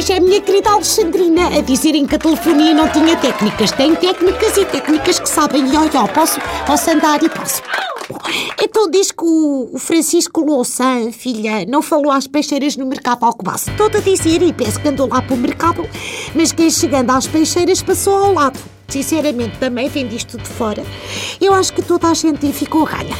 hoje é a minha querida Alexandrina a dizerem que a telefonia não tinha técnicas. Tem técnicas e técnicas que sabem. E olha, posso, posso andar e posso. Então diz que o Francisco Louçã, filha, não falou às peixeiras no mercado Alcobaça. Estou a dizer e penso que andou lá para o mercado, mas que chegando às peixeiras passou ao lado. Sinceramente, também vendo isto de fora, eu acho que toda a gente ficou a ganhar.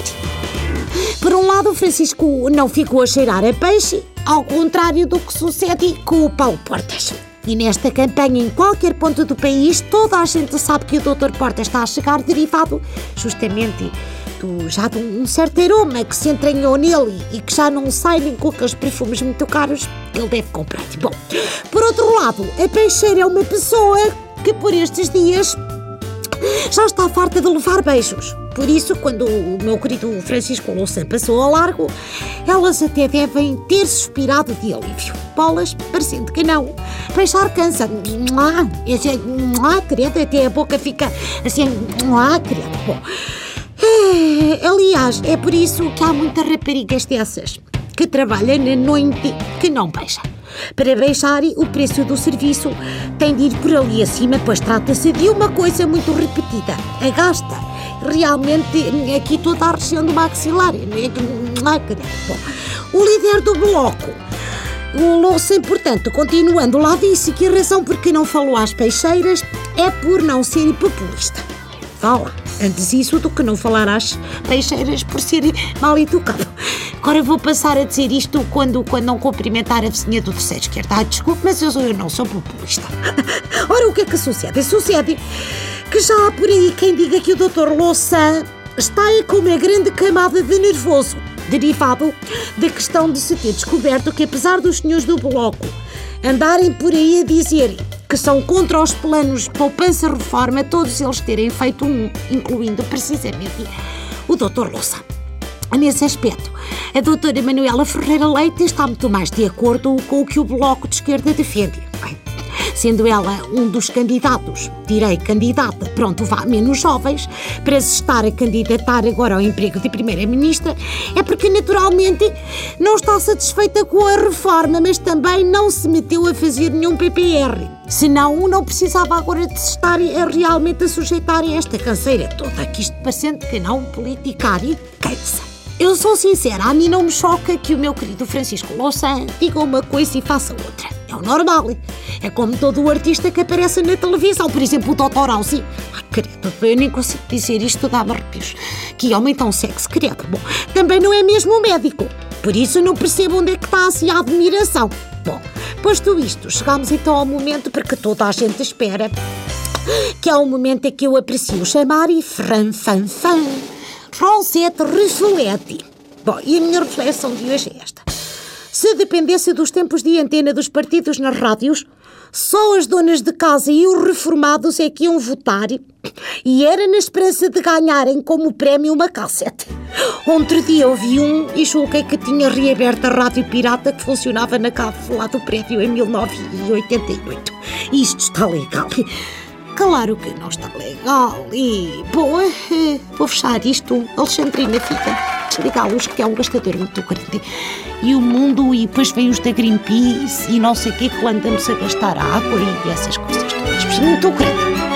Por um lado, o Francisco não ficou a cheirar a peixe, ao contrário do que sucede com o Paulo Portas. E nesta campanha, em qualquer ponto do país, toda a gente sabe que o Dr. Portas está a chegar derivado justamente do, já de um certo aroma que se entranhou nele e que já não sai nem com aqueles perfumes muito caros que ele deve comprar. Bom, por outro lado, a peixeira é uma pessoa que por estes dias já está farta de levar beijos. Por isso, quando o meu querido Francisco Louçã passou ao largo, elas até devem ter suspirado de alívio. Bolas, parecendo que não. Beijar cansa. Esse, credo, até a boca fica assim, credo. Bom, é, aliás, é por isso que há muitas raparigas dessas que trabalham na noite que não beijam. Para beijar, o preço do serviço tem de ir por ali acima, pois trata-se de uma coisa muito repetida. A gasta realmente aqui toda a região do maxilar. O líder do bloco, o Louçã, portanto, continuando lá, disse que a razão por que não falou às peixeiras é por não ser populista. Lá. Antes isso do que não falar às peixeiras por ser mal educado. Agora vou passar a dizer isto quando, quando não cumprimentar a vizinha do terceiro esquerda. Ah, desculpe, mas eu, eu não sou populista. Ora, o que é que sucede? Sucede que já há por aí quem diga que o Dr. Louçã está aí com uma grande camada de nervoso, derivado da questão de se ter descoberto que, apesar dos senhores do Bloco andarem por aí a dizer que são contra os planos poupança-reforma, todos eles terem feito um, incluindo precisamente o Dr. Louça. Nesse aspecto, a doutora Manuela Ferreira Leite está muito mais de acordo com o que o Bloco de Esquerda defende. Bem, sendo ela um dos candidatos, direi candidata, pronto, vá, menos jovens, para se estar a candidatar agora ao emprego de Primeira-Ministra, é porque naturalmente não está satisfeita com a reforma, mas também não se meteu a fazer nenhum PPR. Senão, não precisava agora de se estar realmente a sujeitar a esta canseira toda, que isto parecendo que não politicar e cansa. Eu sou sincera, a mim não me choca que o meu querido Francisco Louçã diga uma coisa e faça outra. É o normal. É como todo o artista que aparece na televisão, por exemplo, o Dr. Alzi. Ai, credo, eu nem consigo dizer isto, dá-me arrepios. Que homem tão sexy, credo. Bom, também não é mesmo um médico. Por isso não percebo onde é que está assim a admiração. Bom, posto isto, chegamos então ao momento porque toda a gente espera, que é o momento em que eu aprecio chamar e fran fan fan. Rosette Reflete. Bom, e a minha reflexão de hoje é. Se dependesse dos tempos de antena dos partidos nas rádios, só as donas de casa e os reformados é que iam votar e era na esperança de ganharem como prémio uma cassete. Outro dia eu vi um e julguei que tinha reaberto a rádio pirata que funcionava na cave lá do prédio em 1988. Isto está legal. Claro que não está legal e. Bom, eh, vou fechar isto. Alexandrina fica. Desligar a luz que é um gastador muito grande. E o mundo, e depois vem os da Greenpeace e não sei o que, que andamos a gastar água e essas coisas todas. Muito grande.